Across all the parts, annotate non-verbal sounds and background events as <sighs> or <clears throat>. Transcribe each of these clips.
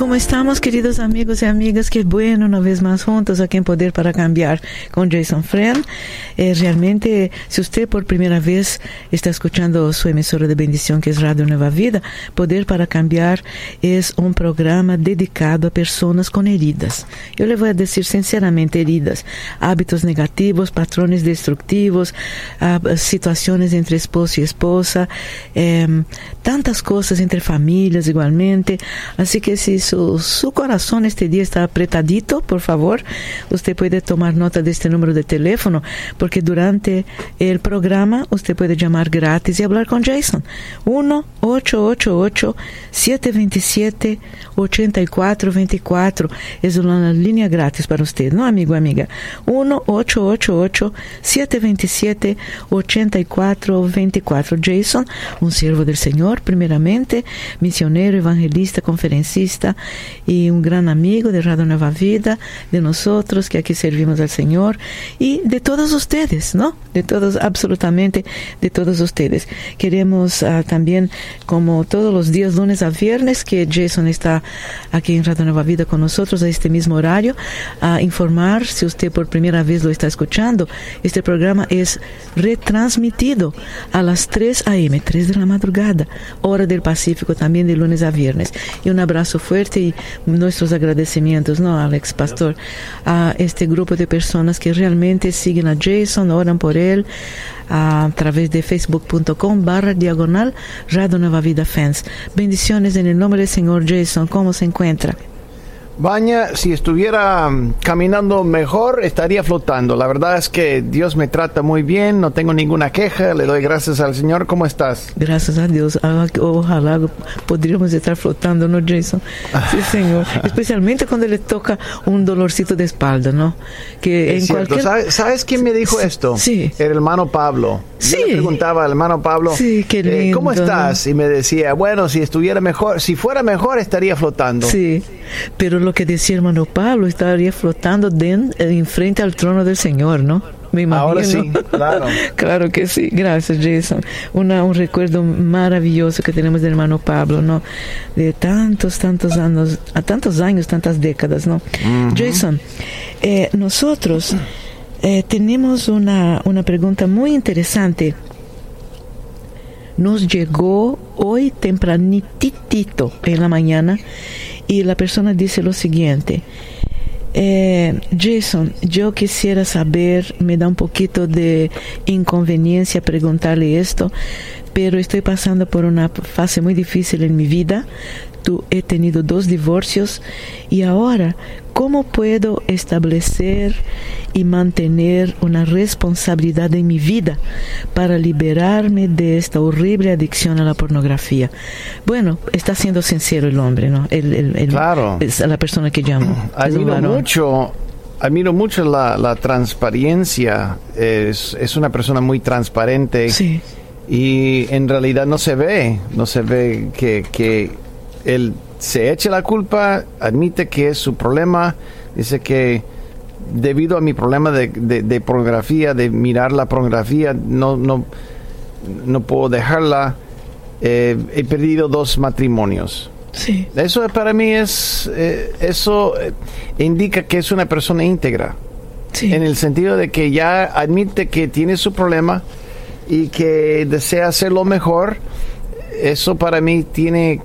¿Cómo estamos, queridos amigos y amigas? Qué bueno una vez más juntos aquí en Poder para Cambiar con Jason Friend. Eh, realmente, si usted por primera vez está escuchando su emisora de bendición, que es Radio Nueva Vida, Poder para Cambiar es un programa dedicado a personas con heridas. Yo le voy a decir sinceramente heridas, hábitos negativos, patrones destructivos, uh, situaciones entre esposo y esposa, eh, tantas cosas entre familias igualmente. Así que si su, corazón este día está apretadito, por favor, usted puede tomar nota de este número de teléfono, porque durante el programa usted puede llamar gratis y hablar con Jason. 1-888-727-8424 es una línea gratis para usted, ¿no, amigo amiga? 1-888-727-8424. Jason, un siervo del Señor, primeramente, misionero, evangelista, conferencista, y un gran amigo de Radio Nueva Vida, de nosotros que aquí servimos al Señor y de todos ustedes, ¿no? De todos, absolutamente de todos ustedes. Queremos uh, también, como todos los días, lunes a viernes, que Jason está aquí en Radio Nueva Vida con nosotros a este mismo horario, a informar, si usted por primera vez lo está escuchando, este programa es retransmitido a las 3 a.m., 3 de la madrugada, hora del Pacífico, también de lunes a viernes. Y un abrazo fuerte y nuestros agradecimientos, ¿no, Alex Pastor? A este grupo de personas que realmente siguen a Jason, oran por él a través de facebook.com barra diagonal Radio Nueva Vida Fans. Bendiciones en el nombre del Señor Jason. ¿Cómo se encuentra? Baña, si estuviera mm, caminando mejor, estaría flotando. La verdad es que Dios me trata muy bien, no tengo ninguna queja, le doy gracias al Señor. ¿Cómo estás? Gracias a Dios. Ah, ojalá podríamos estar flotando, ¿no, Jason? Sí, Señor. <laughs> Especialmente cuando le toca un dolorcito de espalda, ¿no? Que en cualquier... ¿Sabes, quién me dijo esto? Sí. El hermano Pablo. Sí. Yo le preguntaba al hermano Pablo, sí, qué lindo, eh, ¿cómo estás? Y me decía, bueno, si estuviera mejor, si fuera mejor, estaría flotando. Sí, pero lo que decía hermano Pablo estaría flotando en, en frente al trono del Señor, ¿no? Me imagino. Ahora sí, claro. <laughs> claro que sí. Gracias, Jason. Una, un recuerdo maravilloso que tenemos del hermano Pablo, ¿no? De tantos, tantos años, a tantos años, tantas décadas, ¿no? Jason, eh, nosotros eh, tenemos una, una pregunta muy interesante. Nos llegó hoy tempranitito en la mañana y la persona dice lo siguiente. Eh, Jason, yo quisiera saber, me da un poquito de inconveniencia preguntarle esto, pero estoy pasando por una fase muy difícil en mi vida. Tú, he tenido dos divorcios y ahora, ¿cómo puedo establecer y mantener una responsabilidad en mi vida para liberarme de esta horrible adicción a la pornografía? Bueno, está siendo sincero el hombre, ¿no? El, el, el- Claro. es la persona que llamo. <clears throat> Admiro mucho, admiro mucho la, la transparencia. Es, es una persona muy transparente. Sí, Y en realidad no se ve, no se ve que, que él se eche la culpa, admite que es su problema, dice que debido a mi problema de, de- de pornografía, de mirar la pornografía, no, no, no puedo dejarla. Eh, he perdido dos matrimonios. sí, Eso para mí es, eh, eso eh, indica que es una persona íntegra sí. en el sentido de que ya admite que tiene su problema y que desea hacerlo mejor, eso para mí tiene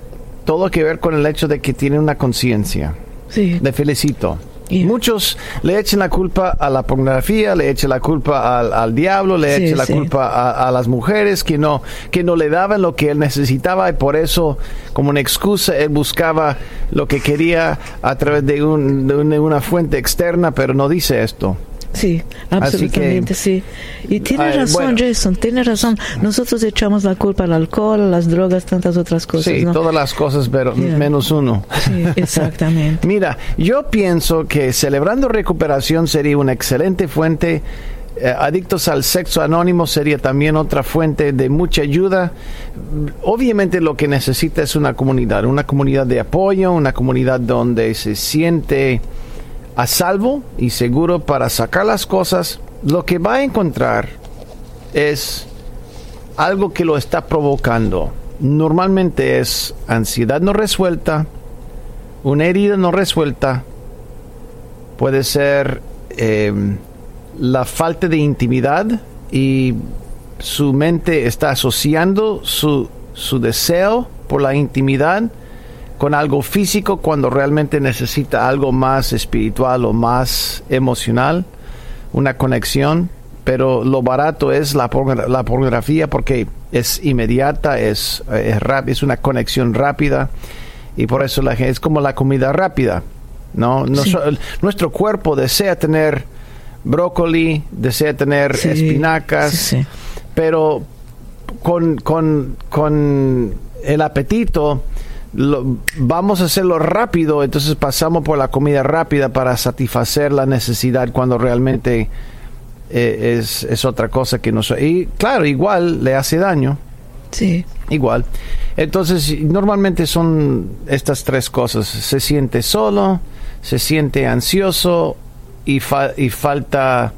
todo que ver con el hecho de que tiene una conciencia. sí. Le felicito. Y- Muchos le echan la culpa a la pornografía, le echan la culpa al, al diablo, le Sí, echan la sí. culpa a, a las mujeres que no, que no le daban lo que él necesitaba y por eso, como una excusa, él buscaba lo que quería a través de un- de una fuente externa, pero no dice esto. Sí, absolutamente que- sí. Y tiene razón, bueno. Jason, tiene razón. Nosotros echamos la culpa al alcohol, las drogas, tantas otras cosas, Sí, ¿no? todas las cosas, pero Yeah. menos uno. Sí, exactamente. <laughs> Mira, yo pienso que celebrando recuperación sería una excelente fuente Eh, adictos al sexo anónimo sería también otra fuente de mucha ayuda. Obviamente lo que necesita es una comunidad, una comunidad de apoyo, una comunidad donde se siente a salvo y seguro para sacar las cosas. Lo que va a encontrar es algo que lo está provocando. Normalmente es ansiedad no resuelta, una herida no resuelta, puede ser eh, la falta de intimidad y su mente está asociando su, su deseo por la intimidad con algo físico cuando realmente necesita algo más espiritual o más emocional, una conexión, pero lo barato es la, la pornografía porque es inmediata, es, es, es, una conexión rápida y por eso la gente es como la comida rápida. ¿no? Nuestro cuerpo desea tener brócoli, desea tener espinacas, pero con, con, con, el apetito vamos a hacerlo rápido, entonces pasamos por la comida rápida para satisfacer la necesidad cuando realmente eh, es, es, otra cosa que nos... Y claro, igual le hace daño. Sí. Igual. Entonces, normalmente son estas tres cosas. Se siente solo, se siente ansioso y, y falta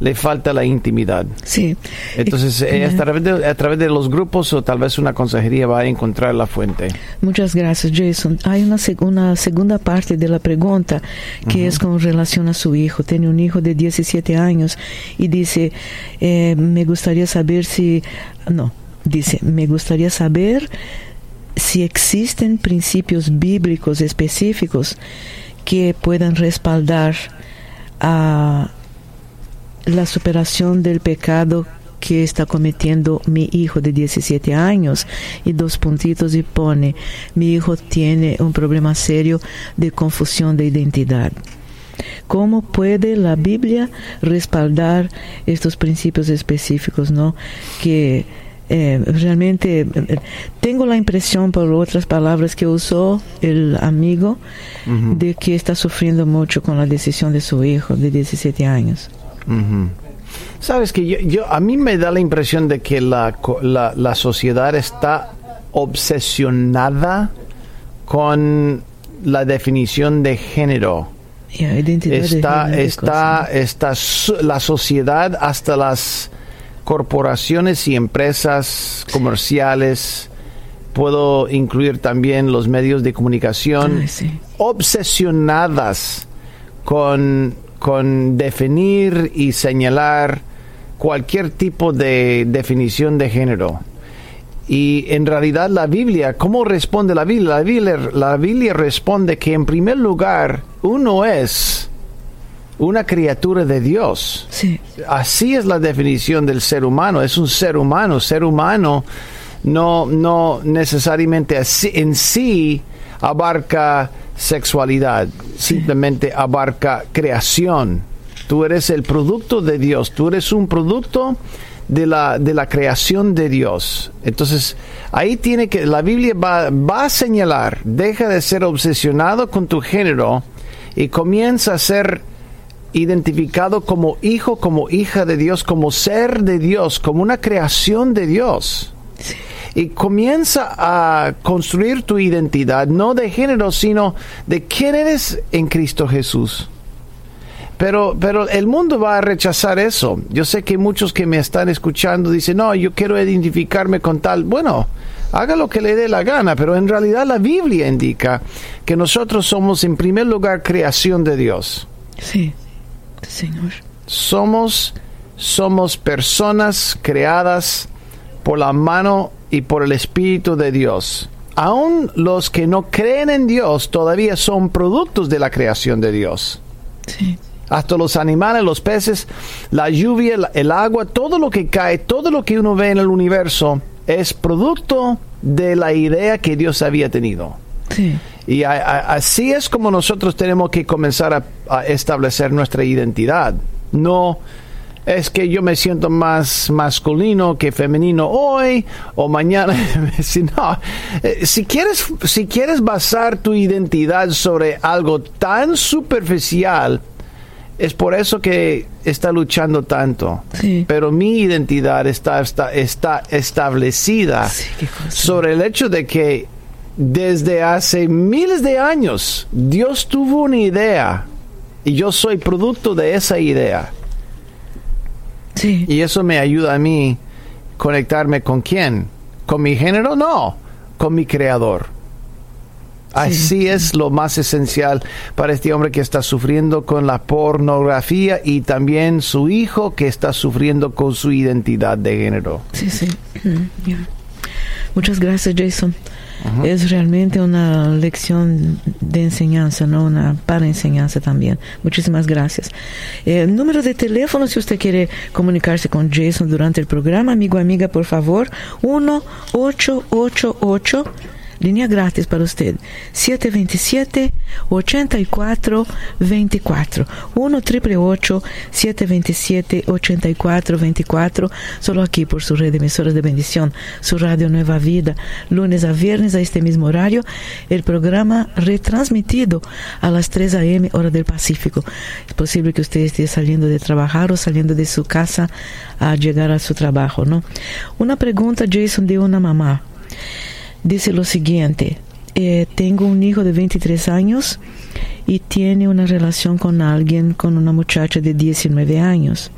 le falta la intimidad. Sí. Entonces, eh, a, través de, a, través de, los grupos o tal vez una consejería va a encontrar la fuente. Muchas gracias, Jason. Hay una, una segunda parte de la pregunta que uh -huh. es con relación a su hijo. Tiene un hijo de 17 años y dice, eh, me gustaría saber si... No, dice, me gustaría saber si existen principios bíblicos específicos que puedan respaldar a la superación del pecado que está cometiendo mi hijo de 17 años y dos puntitos y pone, mi hijo tiene un problema serio de confusión de identidad. ¿Cómo puede la Biblia respaldar estos principios específicos, no? Que eh, realmente eh, tengo la impresión, por otras palabras que usó el amigo, uh -huh. de que está sufriendo mucho con la decisión de su hijo de 17 años. Uh -huh. Sabes que yo, yo, a mí me da la impresión de que la, la, la sociedad está obsesionada con la definición de género. Yeah, está, de está, está, la sociedad hasta las corporaciones y empresas comerciales, puedo incluir también los medios de comunicación, Ay, sí. obsesionadas con, con definir y señalar cualquier tipo de definición de género. Y en realidad la Biblia, ¿cómo responde la Biblia? La Biblia, la Biblia responde que en primer lugar uno es una criatura de Dios. Sí. Así es la definición del ser humano. Es un ser humano. Ser humano no, no necesariamente así, en sí abarca sexualidad, simplemente abarca creación. Tú eres el producto de Dios. Tú eres un producto de la, de la creación de Dios. Entonces, ahí tiene que, la Biblia va, va a señalar, deja de ser obsesionado con tu género y comienza a ser identificado como hijo, como hija de Dios, como ser de Dios, como una creación de Dios. Sí. Y comienza a construir tu identidad, no de género, sino de quién eres en Cristo Jesús. Pero, pero el mundo va a rechazar eso. Yo sé que muchos que me están escuchando dicen, no, yo quiero identificarme con tal. Bueno, haga lo que le dé la gana, pero en realidad la Biblia indica que nosotros somos en primer lugar creación de Dios. Sí, Señor. Somos, somos personas creadas por la mano y por el Espíritu de Dios. Aún los que no creen en Dios todavía son productos de la creación de Dios. Sí. Hasta los animales, los peces, la lluvia, el agua, todo lo que cae, todo lo que uno ve en el universo es producto de la idea que Dios había tenido. Sí. Y a, a, así es como nosotros tenemos que comenzar a, a, establecer nuestra identidad. No es que yo me siento más masculino que femenino hoy o mañana. <laughs> si, no, eh, si, quieres, si quieres basar tu identidad sobre algo tan superficial, es por eso que está luchando tanto. Sí. Pero mi identidad está, está, está establecida Sí, sobre el hecho de que desde hace miles de años Dios tuvo una idea y yo soy producto de esa idea. Sí. Y eso me ayuda a mí conectarme con quién. ¿Con mi género? No, con mi creador. Así es lo más esencial para este hombre que está sufriendo con la pornografía y también su hijo que está sufriendo con su identidad de género. Sí, sí. Mm. Muchas gracias, Jason. Es realmente una lección de enseñanza, ¿no? Una para enseñanza también. Muchísimas gracias. Eh, número de teléfono, si usted quiere comunicarse con Jason durante el programa, amigo, amiga, por favor, 1-888. Línea gratis para usted. 727-8424. 1 727 8424 Solo aquí por su red de emisoras de bendición, su radio Nueva Vida. Lunes a viernes a este mismo horario. El programa retransmitido a las 3 a.m. hora del Pacífico. Es posible que usted esté saliendo de trabajar o saliendo de su casa a llegar a su trabajo, ¿no? Una pregunta, Jason, de una mamá dice lo siguiente, eh, tengo un hijo de 23 años y tiene una relación con alguien, con una muchacha de 19 años.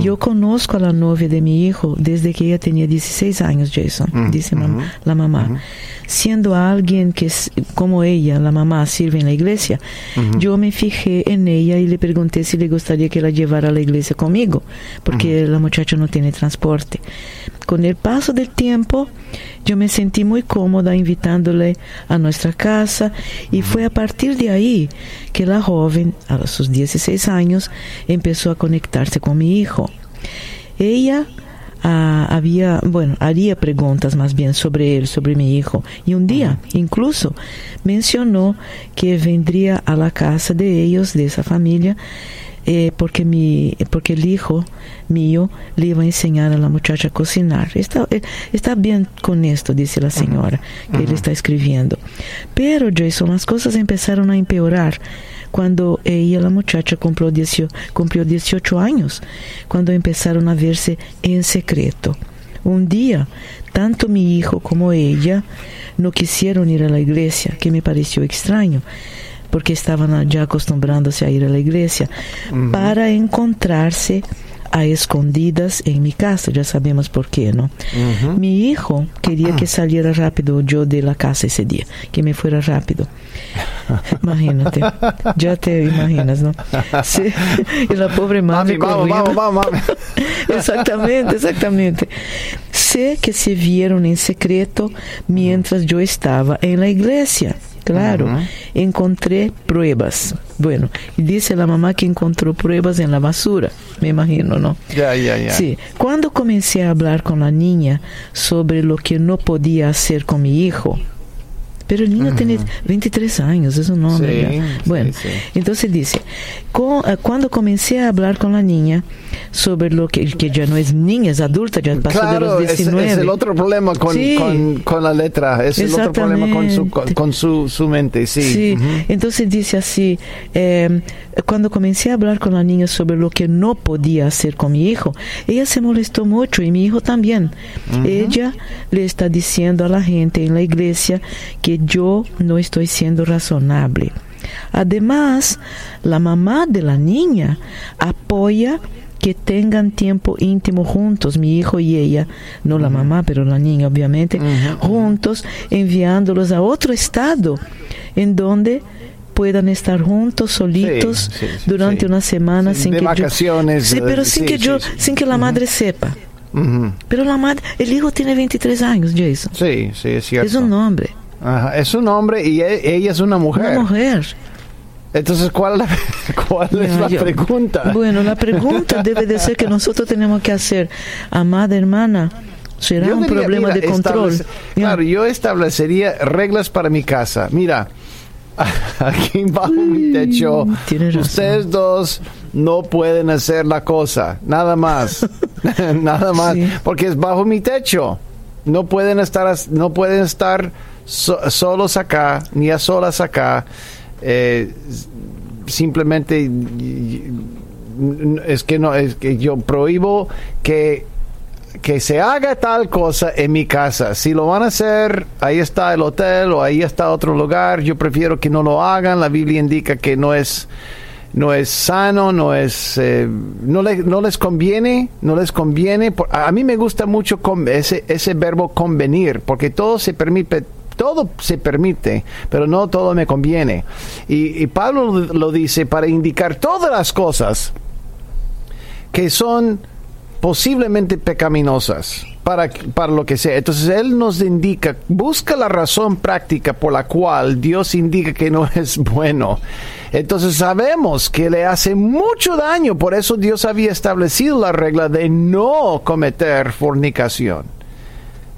Yo conozco a la novia de mi hijo desde que ella tenía 16 años, Jason, dice mam- la mamá. Siendo alguien que, como ella, la mamá, sirve en la iglesia, yo me fijé en ella y le pregunté si le gustaría que la llevara a la iglesia conmigo, porque la muchacha no tiene transporte. Con el paso del tiempo, yo me sentí muy cómoda invitándole a nuestra casa y fue a partir de ahí que la joven, a sus 16 años, empezó a conectarse con mi hijo. Ella ah, había, bueno, haría preguntas más bien sobre él, sobre mi hijo. Y un día, incluso, mencionó que vendría a la casa de ellos, de esa familia, eh, porque, mi, porque el hijo mío le iba a enseñar a la muchacha a cocinar. Está, eh, está bien con esto, dice la señora, que él está escribiendo. Pero, Jason, las cosas empezaron a empeorar cuando ella, la muchacha, cumplió 18, cumplió 18 años, cuando empezaron a verse en secreto. Un día, tanto mi hijo como ella no quisieron ir a la iglesia, que me pareció extraño, porque estaban ya acostumbrándose a ir a la iglesia, para encontrarse a escondidas en mi casa, ya sabemos por qué, ¿no? Mi hijo quería que saliera rápido yo de la casa ese día, que me fuera rápido. <laughs> Imagínate, ya te imaginas, ¿no? Sí, y la pobre Mami, madre vamos, corriendo. vamos, vamos, mami. <laughs> Exactamente, exactamente. Sé que se vieron en secreto mientras yo estaba en la iglesia. Claro, encontré pruebas. Bueno, y dice la mamá que encontró pruebas en la basura, me imagino, ¿no? Ya, ya, ya. Sí, cuando comencé a hablar con la niña sobre lo que no podía hacer con mi hijo, pero el niño tiene 23 años, es un hombre. Sí, ya. sí, Bueno, sí. entonces dice, eh, cuando comencé a hablar con la niña sobre lo que, que ya no es niña, es adulta, ya pasó de los es, 19. es el otro problema con, con, con la letra, es el otro problema con su, con, su, su mente, sí. Sí, Ujú. entonces dice así, eh, cuando comencé a hablar con la niña sobre lo que no podía hacer con mi hijo, ella se molestó mucho y mi hijo también. Ella le está diciendo a la gente en la iglesia que yo no estoy siendo razonable. Además, la mamá de la niña apoya que tengan tiempo íntimo juntos, mi hijo y ella, no la mamá, pero la niña obviamente, juntos, enviándolos a otro estado en donde puedan estar juntos, solitos, sí, sí, durante una semana Sí, sin de que vacaciones, yo, sí, eh, pero sin que yo, sin que la madre sepa. Pero la madre, el hijo tiene 23 años, Jason. Sí, sí, es cierto. Es un hombre, Ajá, es un hombre y e- ella es una mujer. una mujer. Entonces, ¿cuál <laughs> cuál es la yo- pregunta? Bueno, la pregunta <laughs> debe de ser que nosotros tenemos que hacer, amada hermana, será Yo un diría, problema mira, de control. establece-. Claro, yo establecería reglas para mi casa. Mira, <laughs> aquí bajo mi techo, ustedes dos no pueden hacer la cosa, nada más, nada más, Sí. porque es bajo mi techo. No pueden estar, no pueden estar so- solos acá, ni a solas acá. Eh, simplemente es que no es que yo prohíbo que que se haga tal cosa en mi casa. Si lo van a hacer, ahí está el hotel o ahí está otro lugar. Yo prefiero que no lo hagan. La Biblia indica que no es no es sano, no es eh, no, no les conviene, no les conviene. A mí me gusta mucho ese ese verbo convenir, porque todo se permite todo se permite, pero no todo me conviene. Y, Pablo lo dice para indicar todas las cosas que son posiblemente pecaminosas para, para lo que sea. Entonces Él nos indica, busca la razón práctica por la cual Dios indica que no es bueno. Entonces sabemos que le hace mucho daño, por eso Dios había establecido la regla de no cometer fornicación.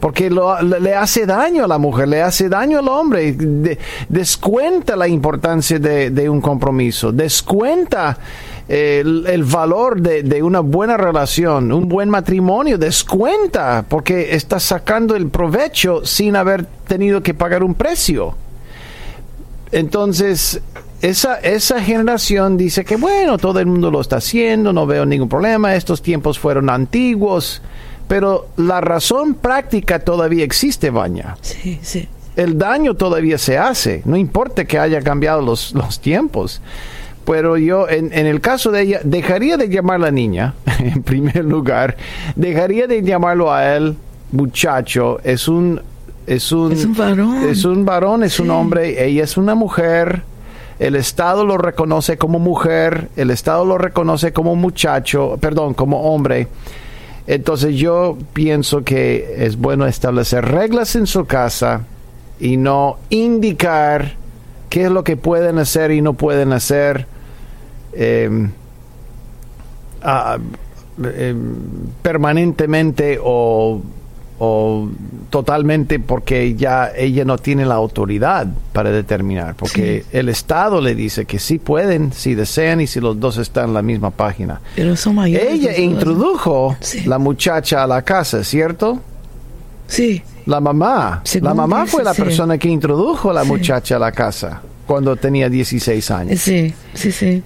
Porque le hace daño a la mujer, le hace daño al hombre, descuenta la importancia de, de un compromiso, descuenta el, valor de, una buena relación, un buen matrimonio, descuenta porque estás sacando el provecho sin haber tenido que pagar un precio. Entonces, esa, esa generación dice que bueno, todo el mundo lo está haciendo, no veo ningún problema, estos tiempos fueron antiguos, pero la razón práctica todavía existe, Baña. Sí, sí. El daño todavía se hace, no importa que haya cambiado los, <laughs> los tiempos pero yo, en, en, el caso de ella, dejaría de llamar a la niña, <laughs> en primer lugar, dejaría de llamarlo a él muchacho, es un... Es un, es un varón. Es un varón, es un hombre, ella es una mujer, el Estado lo reconoce como mujer, el Estado lo reconoce como muchacho, perdón, como hombre. Entonces yo pienso que es bueno establecer reglas en su casa y no indicar qué es lo que pueden hacer y no pueden hacer em, em, permanentemente o, totalmente porque ya ella no tiene la autoridad para determinar, porque el Estado le dice que sí pueden, si desean y si los dos están en la misma página. Pero son mayores. Ella introdujo la muchacha a la casa, ¿cierto? Sí. La mamá. la mamá fue la persona que introdujo a la muchacha a la casa cuando tenía 16 años. Sí, sí, sí.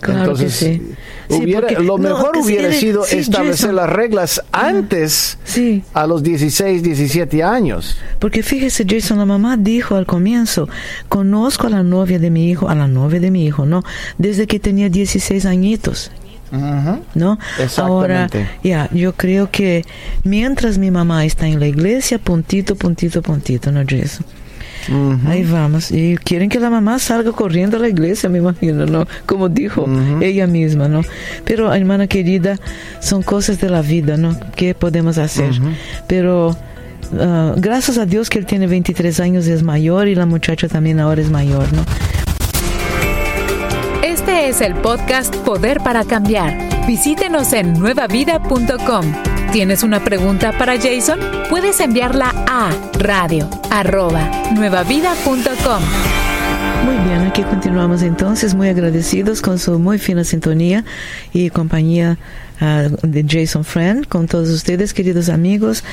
Claro que sí. lo mejor hubiera sido establecer las reglas antes, sí. a los 16, 17 años. Porque fíjese, Jason, la mamá dijo al comienzo, conozco a la novia de mi hijo, a la novia de mi hijo, ¿no? Desde que tenía 16 añitos. ¿no? Ahora, ya, yo creo que mientras mi mamá está en la iglesia, puntito, puntito, puntito, ¿no, Jason? Ahí vamos. Y quieren que la mamá salga corriendo a la iglesia, me imagino, ¿no? Como dijo ella misma, ¿no? Pero, hermana querida, son cosas de la vida, ¿no? ¿Qué podemos hacer? Pero... Ah, gracias a Dios que él tiene 23 años, es mayor y la muchacha también ahora es mayor, ¿no? Este es el podcast Poder para Cambiar. Visítenos en nuevavida.com. ¿Tienes una pregunta para Jason? Puedes enviarla a radio nuevavida.com. Muy bien, aquí continuamos entonces, muy agradecidos con su muy fina sintonía y compañía de Jason Friend, con todos ustedes, queridos amigos.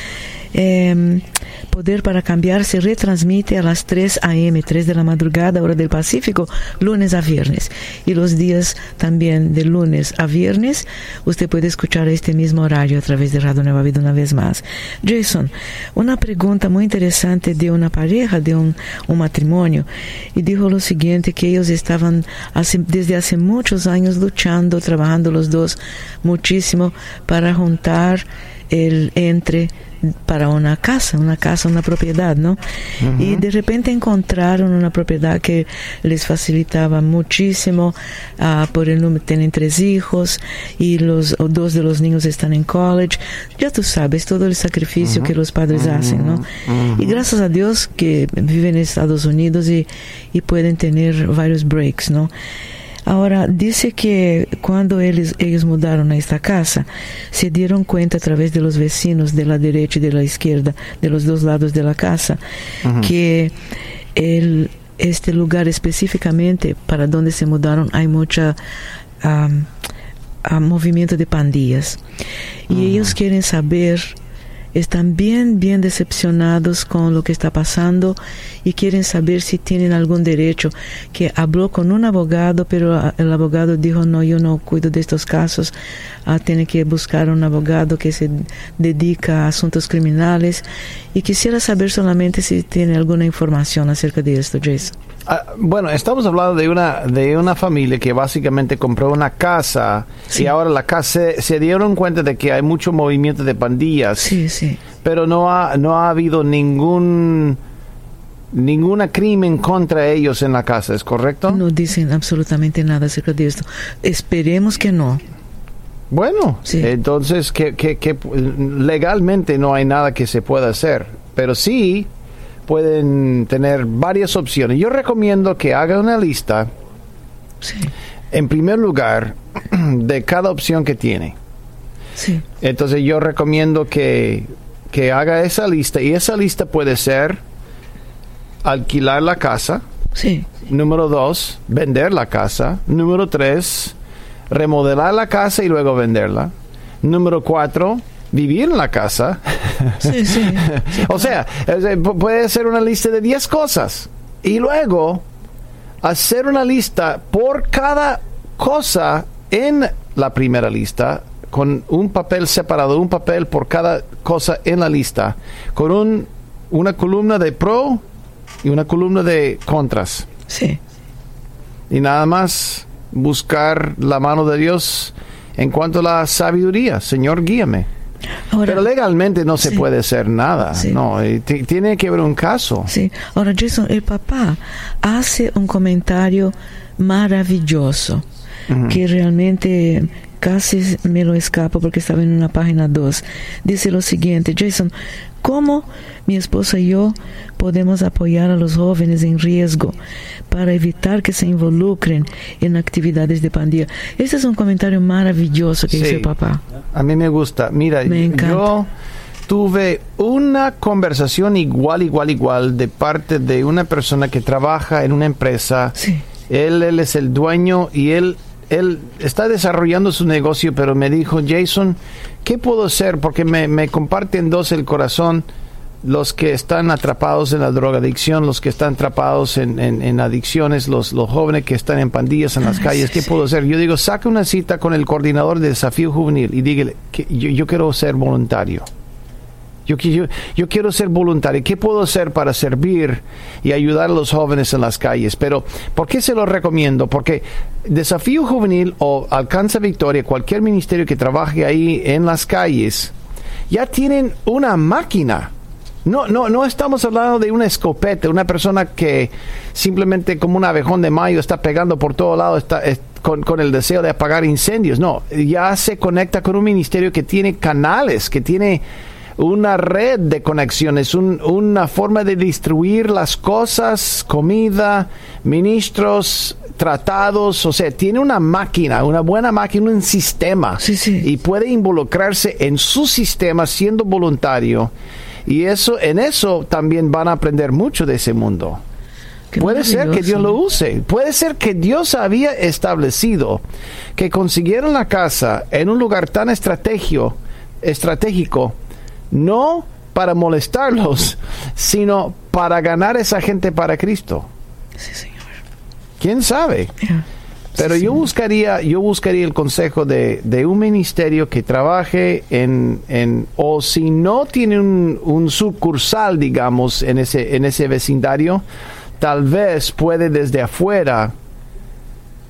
Eh, Poder para Cambiar se retransmite a las 3 a.m., 3 de la madrugada, hora del Pacífico, lunes a viernes. Y los días también de lunes a viernes, usted puede escuchar este mismo horario a través de Radio Nueva Vida una vez más. Jason, una pregunta muy interesante de una pareja, de un, un matrimonio, y dijo lo siguiente, que ellos estaban desde hace muchos años luchando, trabajando los dos muchísimo para juntar el entre para una casa, una casa, una propiedad, ¿no? Y de repente encontraron una propiedad que les facilitaba muchísimo uh, por el número, tienen tres hijos y los dos de los niños están en college. Ya tú sabes todo el sacrificio que los padres hacen, ¿no? Y gracias a Dios que viven en Estados Unidos y, y pueden tener varios breaks, ¿no? Ahora, dice que cuando ellos, ellos mudaron a esta casa, se dieron cuenta a través de los vecinos de la derecha y de la izquierda, de los dos lados de la casa, que el, este lugar específicamente para donde se mudaron hay mucha movimiento de pandillas. Y ellos quieren saber están bien, bien decepcionados con lo que está pasando y quieren saber si tienen algún derecho. Que habló con un abogado, pero el abogado dijo, no, yo no cuido de estos casos, ah, tiene que buscar un abogado que se dedica a asuntos criminales. Y quisiera saber solamente si tiene alguna información acerca de esto, Jason. Ah, bueno, estamos hablando de una de una familia que básicamente compró una casa y ahora la casa se, dieron cuenta de que hay mucho movimiento de pandillas. Sí, sí. Pero no ha no ha habido ningún ninguna crimen contra ellos en la casa, ¿es correcto? No dicen absolutamente nada acerca de esto. Esperemos que no. Bueno, entonces que, que, que legalmente no hay nada que se pueda hacer, pero sí pueden tener varias opciones. Yo recomiendo que haga una lista, en primer lugar, <clears throat> de cada opción que tiene. Entonces yo recomiendo que, que haga esa lista y esa lista puede ser alquilar la casa. Número dos, vender la casa. Número tres, remodelar la casa y luego venderla. Número cuatro, vivir en la casa. <laughs> Sí, sí. <laughs> o sea, puede ser una lista de 10 cosas. Y luego hacer una lista por cada cosa en la primera lista, con un papel separado, un papel por cada cosa en la lista, con un, una columna de pro y una columna de contras. Sí. Y nada más buscar la mano de Dios en cuanto a la sabiduría. Señor, guíame. Pero legalmente no se puede hacer nada, no, tiene que haber un caso. Sí, ahora Jason, el papá hace un comentario maravilloso que realmente casi me lo escapo porque estaba en una página 2. Dice lo siguiente, Jason, ¿cómo mi esposa y yo podemos apoyar a los jóvenes en riesgo para evitar que se involucren en actividades de pandilla? Ese es un comentario maravilloso que dice el papá. A mí me gusta. Mira, yo tuve una conversación igual, igual, igual de parte de una persona que trabaja en una empresa. Él, él es el dueño y él él está desarrollando su negocio, pero me dijo, Jason, ¿qué puedo hacer? Porque me, me comparten dos el corazón los que están atrapados en la drogadicción, los que están atrapados en, en, adicciones, los, los, jóvenes que están en pandillas en las calles, ¿qué puedo hacer? Yo digo, saca una cita con el coordinador de desafío juvenil y dígale que yo, yo quiero ser voluntario. Yo, yo, quiero ser voluntario. ¿Qué puedo hacer para servir y ayudar a los jóvenes en las calles? Pero, ¿por qué se lo recomiendo? Porque Desafío Juvenil o Alcanza Victoria, cualquier ministerio que trabaje ahí en las calles, ya tienen una máquina. No, no, no estamos hablando de una escopeta, una persona que simplemente como un abejón de mayo está pegando por todo lado, está, con, con, el deseo de apagar incendios. No, ya se conecta con un ministerio que tiene canales, que tiene una red de conexiones, una forma de distribuir las cosas, comida, ministros, tratados, o sea, tiene una máquina, una buena máquina, un sistema y puede involucrarse en su sistema siendo voluntario. Y eso, en eso también van a aprender mucho de ese mundo. puede ser que Dios lo use. Puede ser que Dios había establecido que consiguieron la casa en un lugar tan estratégico, estratégico no para molestarlos, sino para ganar esa gente para Cristo. Sí, Señor. ¿Quién sabe? Pero yo buscaría, yo buscaría el consejo de, un ministerio que trabaje en, en o si no tiene un, un, sucursal, digamos, en ese, en ese vecindario, tal vez puede desde afuera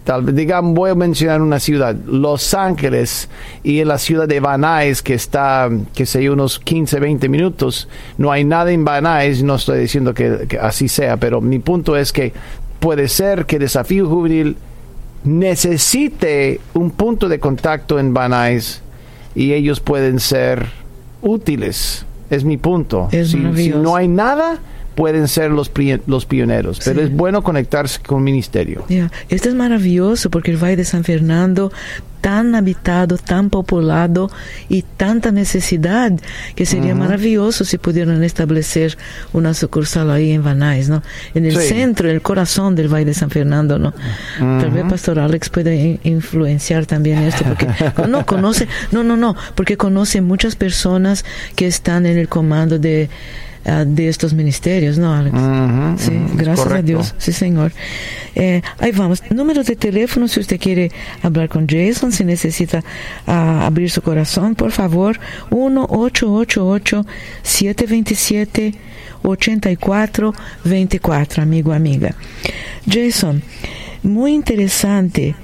Tal vez, digamos, voy a mencionar una ciudad, Los Ángeles, y en la ciudad de Van Nuys, que está, que sé unos 15, 20 minutos. No hay nada en Van Nuys, no estoy diciendo que, así sea, pero mi punto es que puede ser que Desafío Juvenil necesite un punto de contacto en Van Nuys y ellos pueden ser útiles. Es mi punto. si no hay nada, pueden ser los, los pioneros, pero es bueno conectarse con el ministerio. Ya, Esto es maravilloso porque el Valle de San Fernando, tan habitado, tan populado y tanta necesidad, que sería maravilloso si pudieran establecer una sucursal ahí en Vanais, ¿no? En el Sí. centro, en el corazón del Valle de San Fernando, ¿no? Tal vez Pastor Alex pueda in- influenciar también esto, porque <laughs> no conoce, no, no, no, porque conoce muchas personas que están en el comando de, ah, de estos ministerios, ¿no, Alex? Ujú, Sí, ujú, es gracias a correcto. Dios. Sí, señor. Eh, ahí vamos. Número de teléfono, si usted quiere hablar con Jason, si necesita ah, abrir su corazón, por favor, 1-888-727-8424, amigo, amiga. Jason, muy interesante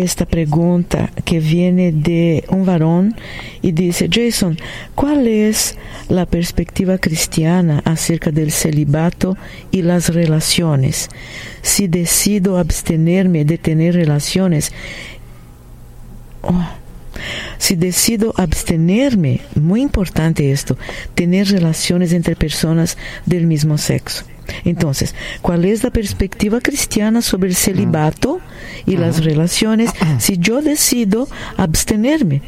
esta pregunta que viene de un varón y dice, Jason, ¿cuál es la perspectiva cristiana acerca del celibato y las relaciones? Si decido abstenerme de tener relaciones, oh, si decido abstenerme, muy importante esto, tener relaciones entre personas del mismo sexo. Entonces, ¿cuál es la perspectiva cristiana sobre el celibato y las relaciones si yo decido abstenerme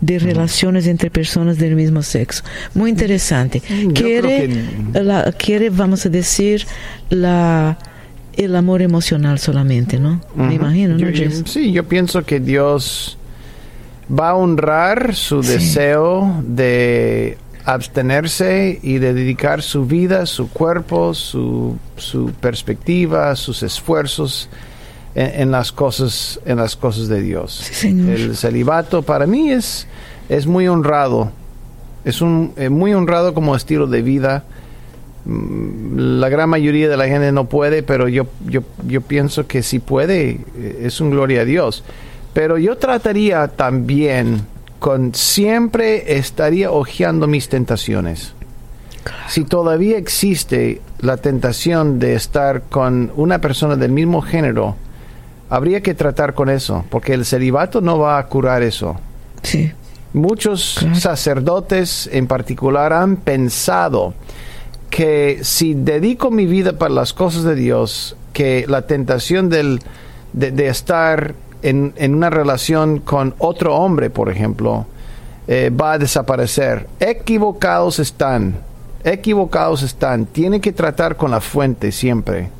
de relaciones entre personas del mismo sexo? Muy interesante. Quiere, la, quiere, vamos a decir, la el amor emocional solamente, ¿no? Me Ujú. imagino, ¿no, Yo- yo- Jess? sí, yo pienso que Dios va a honrar su Sí. deseo de abstenerse y de dedicar su vida, su cuerpo, su, su perspectiva, sus esfuerzos en, en las cosas en las cosas de Dios. Sí, señor. El celibato para mí es es muy honrado. Es un eh, muy honrado como estilo de vida. Mm, La gran mayoría de la gente no puede, pero yo, yo, yo pienso que si puede, es un gloria a Dios. Pero yo trataría también con siempre estaría hojeando mis tentaciones. Si todavía existe la tentación de estar con una persona del mismo género, habría que tratar con eso, porque el celibato no va a curar eso. Sí. Muchos Claro. sacerdotes en particular han pensado que si dedico mi vida para las cosas de Dios, que la tentación del, de, de estar en, en una relación con otro hombre, por ejemplo, eh, va a desaparecer. Equivocados están, equivocados están. Tienen que tratar con la fuente siempre.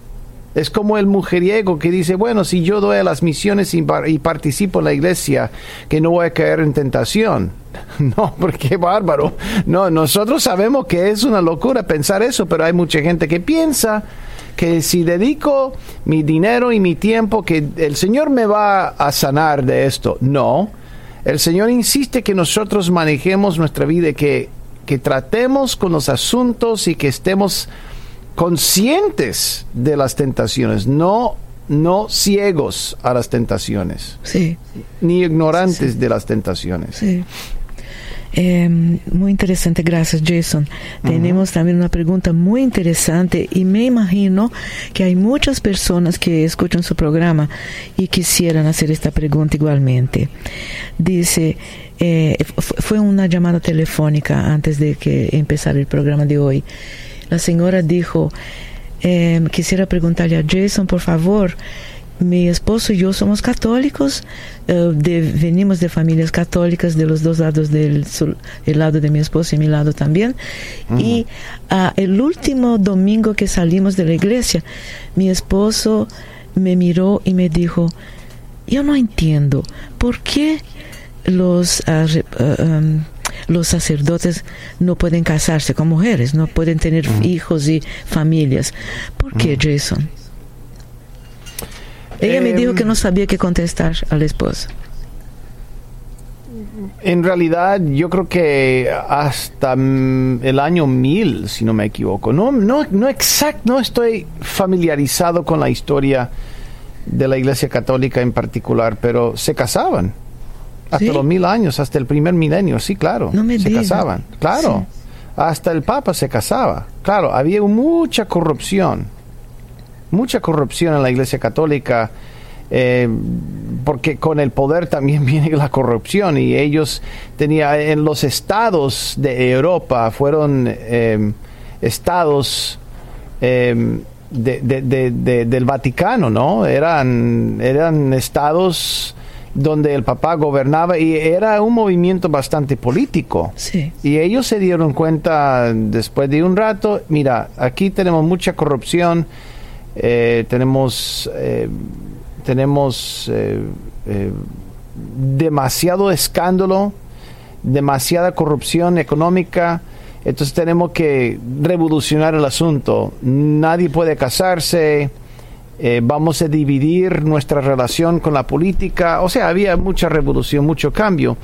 Es como el mujeriego que dice, bueno, si yo doy a las misiones y, y participo en la iglesia, que no voy a caer en tentación. <laughs> No, porque bárbaro. No, nosotros sabemos que es una locura pensar eso, pero hay mucha gente que piensa que si dedico mi dinero y mi tiempo, que el Señor me va a sanar de esto. No, el Señor insiste que nosotros manejemos nuestra vida, que, que tratemos con los asuntos y que estemos conscientes de las tentaciones, no, no ciegos a las tentaciones, Sí. ni ignorantes de las tentaciones. Sí. Eh, muy interesante, gracias Jason. Tenemos también una pregunta muy interesante y me imagino que hay muchas personas que escuchan su programa y quisieran hacer esta pregunta igualmente. Dice, eh, fu- fue una llamada telefónica antes de que empezara el programa de hoy. La señora dijo, eh, quisiera preguntarle a Jason, por favor, mi esposo y yo somos católicos, eh, de- venimos de familias católicas de los dos lados del el lado de mi esposo y mi lado también. Y ah, el último domingo que salimos de la iglesia, mi esposo me miró y me dijo, yo no entiendo, ¿por qué los, ah, ah, um, los sacerdotes no pueden casarse con mujeres, no pueden tener hijos y familias? ¿Por qué, Jason? Ella me Em, dijo que no sabía qué contestar a la esposa. En realidad, yo creo que hasta mm, el año 1000, si no me equivoco. No, no, no exacto, no estoy familiarizado con la historia de la Iglesia Católica en particular, pero se casaban. Hasta ¿Sí? los mil años, hasta el primer milenio, sí, claro. No me se diga. casaban, claro. Hasta el Papa se casaba. Claro, había mucha corrupción. Mucha corrupción en la Iglesia Católica. eh, porque con el poder también <laughs> viene la corrupción y ellos tenían en los estados de Europa fueron eh, estados de- de- de- del Vaticano, ¿no? Eran, eran estados donde el papá gobernaba y era un movimiento bastante político. Sí. Y ellos se dieron cuenta después de un rato, mira, aquí tenemos mucha corrupción, eh, tenemos, eh, tenemos eh, eh, demasiado escándalo, demasiada corrupción económica, entonces tenemos que revolucionar el asunto. Nadie puede casarse, eh, vamos a dividir nuestra relación con la política, o sea, había mucha revolución, mucho cambio.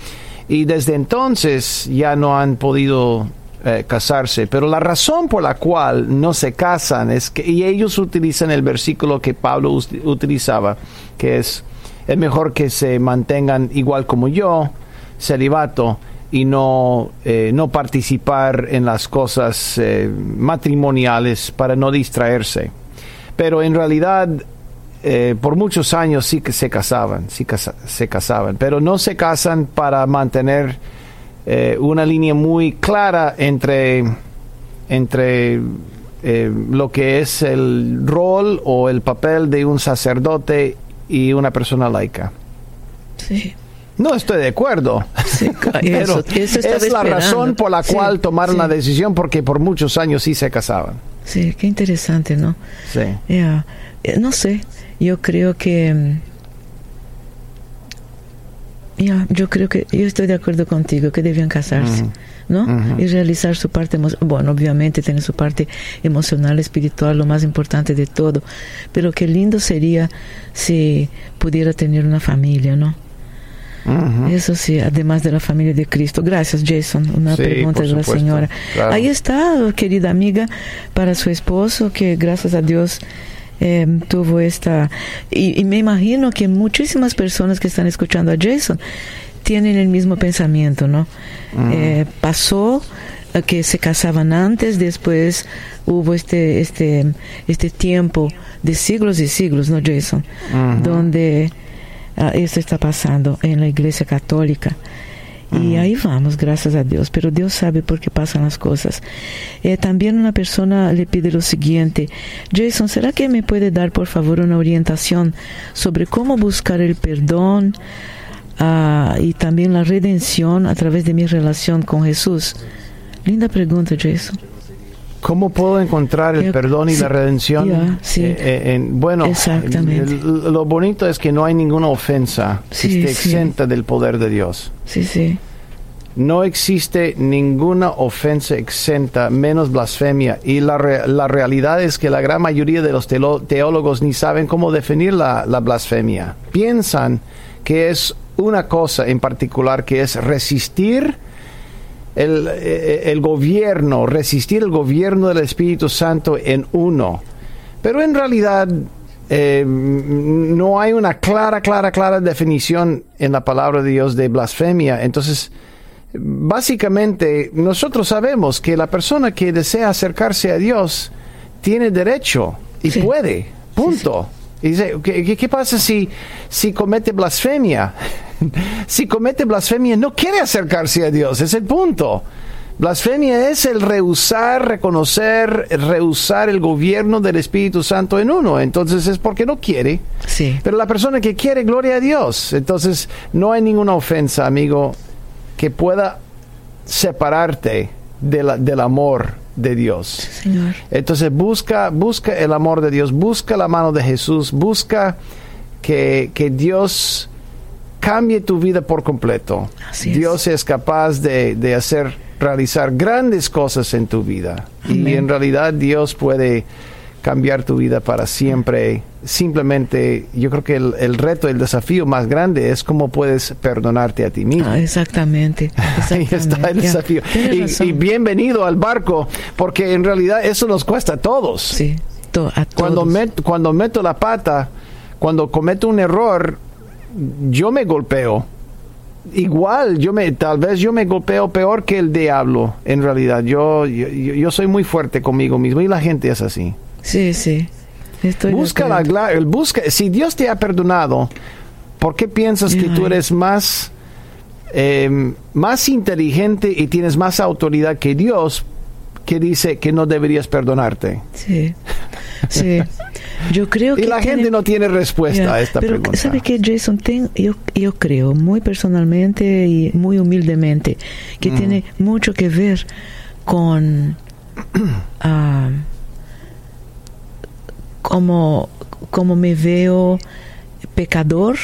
Y desde entonces ya no han podido eh, casarse. Pero la razón por la cual no se casan es que, y ellos utilizan el versículo que Pablo utilizaba, que es, es mejor que se mantengan igual como yo, celibato, y no, eh, no participar en las cosas eh, matrimoniales para no distraerse. Pero en realidad, por muchos años sí que se casaban, sí se casaban, pero no se casan para mantener eh, una línea muy clara entre, entre eh, lo que es el rol o el papel de un sacerdote y una persona laica. Sí. No estoy de acuerdo. Sí, <laughs> Pero eso, eso es la esperando. razón por la Sí, cual tomaron sí. la decisión porque por muchos años sí se casaban. Sí, qué interesante, ¿no? Sí. Ya, eh, no sé, yo creo que... Ya, yo creo que yo estoy de acuerdo contigo que debían casarse. ¿no? Y realizar su parte, bueno, obviamente tener su parte emocional, espiritual, lo más importante de todo, pero qué lindo sería si pudiera tener una familia, ¿no? Eso sí, además de la familia de Cristo. Gracias, Jason. Una Sí, pregunta de la señora. claro. Ahí está, querida amiga, para su esposo, que gracias a Dios eh, tuvo esta... Y, y me imagino que muchísimas personas que están escuchando a Jason tienen el mismo pensamiento, ¿no? Eh, pasó eh, que se casaban antes, después hubo este, este, este tiempo de siglos y siglos, ¿no, Jason? Ujú. Donde ah, esto está pasando en la iglesia católica. Y ahí vamos, gracias a Dios, pero Dios sabe por qué pasan las cosas. Eh, también una persona le pide lo siguiente, Jason, ¿será que me puede dar por favor una orientación sobre cómo buscar el perdón ah, y también la redención a través de mi relación con Jesús? Linda pregunta, Jason. ¿Cómo puedo encontrar el perdón y sí, la redención? sí. Eh, eh, en- bueno, Exactamente. lo bonito es que no hay ninguna ofensa Sí, que esté sí. exenta del poder de Dios. Sí, sí, No existe ninguna ofensa exenta, menos blasfemia. Y la, re- la realidad es que la gran mayoría de los teólogos ni saben cómo definir la, la blasfemia. Piensan que es una cosa en particular, que es resistir el, eh, el gobierno, resistir el gobierno del Espíritu Santo en uno. Pero en realidad eh, no hay una clara, clara, clara definición en la palabra de Dios de blasfemia. Entonces, básicamente, nosotros sabemos que la persona que desea acercarse a Dios tiene derecho y Sí. puede. Punto. Y dice, ¿qué, qué- pasa si, si comete blasfemia? <laughs> si comete blasfemia, no quiere acercarse a Dios, es el punto. Blasfemia es el rehusar, reconocer, rehusar el gobierno del Espíritu Santo en uno. Entonces es porque no quiere. sí. Pero la persona que quiere, gloria a Dios. Entonces no hay ninguna ofensa, amigo, que pueda separarte de la- del amor de Dios. Señor. Entonces busca, busca el amor de Dios, busca la mano de Jesús, busca que, que Dios cambie tu vida por completo. Así. Dios es capaz de, de hacer, realizar grandes cosas en tu vida. Y en realidad Dios puede cambiar tu vida para siempre. Simplemente, yo creo que el, el reto, el desafío más grande es cómo puedes perdonarte a ti mismo. Ah, exactamente. <laughs> Ahí está el exactamente. Ya, desafío. Y, bienvenido al barco, porque en realidad eso nos cuesta a todos. Sí, to- a Cuando, todos. met- cuando meto la pata, cuando cometo un error, yo me golpeo. Igual, yo me, tal vez yo me golpeo peor que el diablo, en realidad. Yo, yo- yo soy muy fuerte conmigo mismo y la gente es así. Sí, sí. Estoy Busca la, busca, si Dios te ha perdonado, ¿por qué piensas que tú eres más, eh, más inteligente y tienes más autoridad que Dios que dice que no deberías perdonarte? Sí, Sí. Yo creo <laughs> y que la tiene- gente no tiene respuesta a esta pero, pregunta. ¿sabe qué, Jason? Ten- yo, yo creo muy personalmente y muy humildemente que tiene mucho que ver con ah, cómo, cómo me veo pecador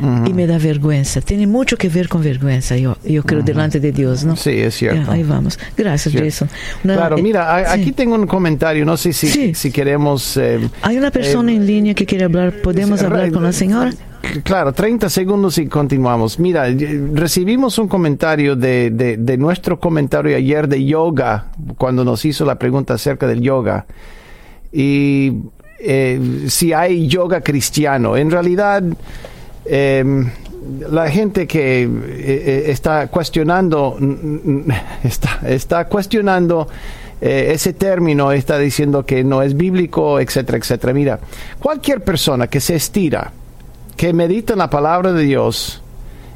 Ujú. y me da vergüenza. Tiene mucho que ver con vergüenza, yo, yo creo, delante de Dios, ¿no? Sí, es cierto. Ya, ahí vamos. Gracias, Cierto. Jason. Una- Claro, eh, mira, sí. aquí tengo un comentario, no sé si, Sí. si queremos... eh, Hay una persona eh, en línea que quiere hablar. ¿Podemos hablar con la señora? Claro, 30 segundos y continuamos. Mira, eh, recibimos un comentario de, de, de nuestro comentario ayer de yoga, cuando nos hizo la pregunta acerca del yoga. Y eh, si hay yoga cristiano. En realidad, eh, la gente que eh, eh, está cuestionando, <laughs> está, está cuestionando eh, ese término, está diciendo que no es bíblico, etcétera, etcétera. Mira, cualquier persona que se estira, que medita en la palabra de Dios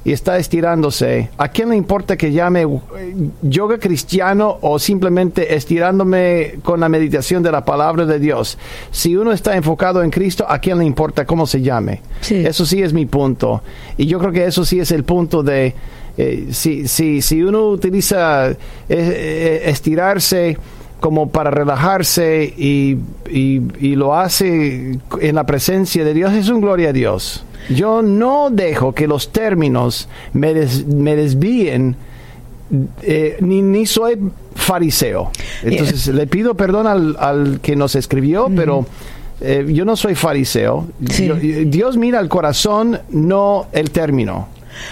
y está estirándose, ¿a quién le importa que llame eh, yoga cristiano o simplemente estirándome con la meditación de la palabra de Dios? Si uno está enfocado en Cristo, ¿a quién le importa cómo se llame? Sí. Eso sí es mi punto. Y yo creo que eso sí es el punto de eh, si, si, si uno utiliza eh, eh, estirarse como para relajarse y, y- y lo hace en la presencia de Dios, es un gloria a Dios. Yo no dejo que los términos me, des- me desvíen, eh, ni, ni soy fariseo. Entonces le pido perdón al, al que nos escribió, pero eh, yo no soy fariseo. Sí. Yo- Dios mira el corazón, no el término.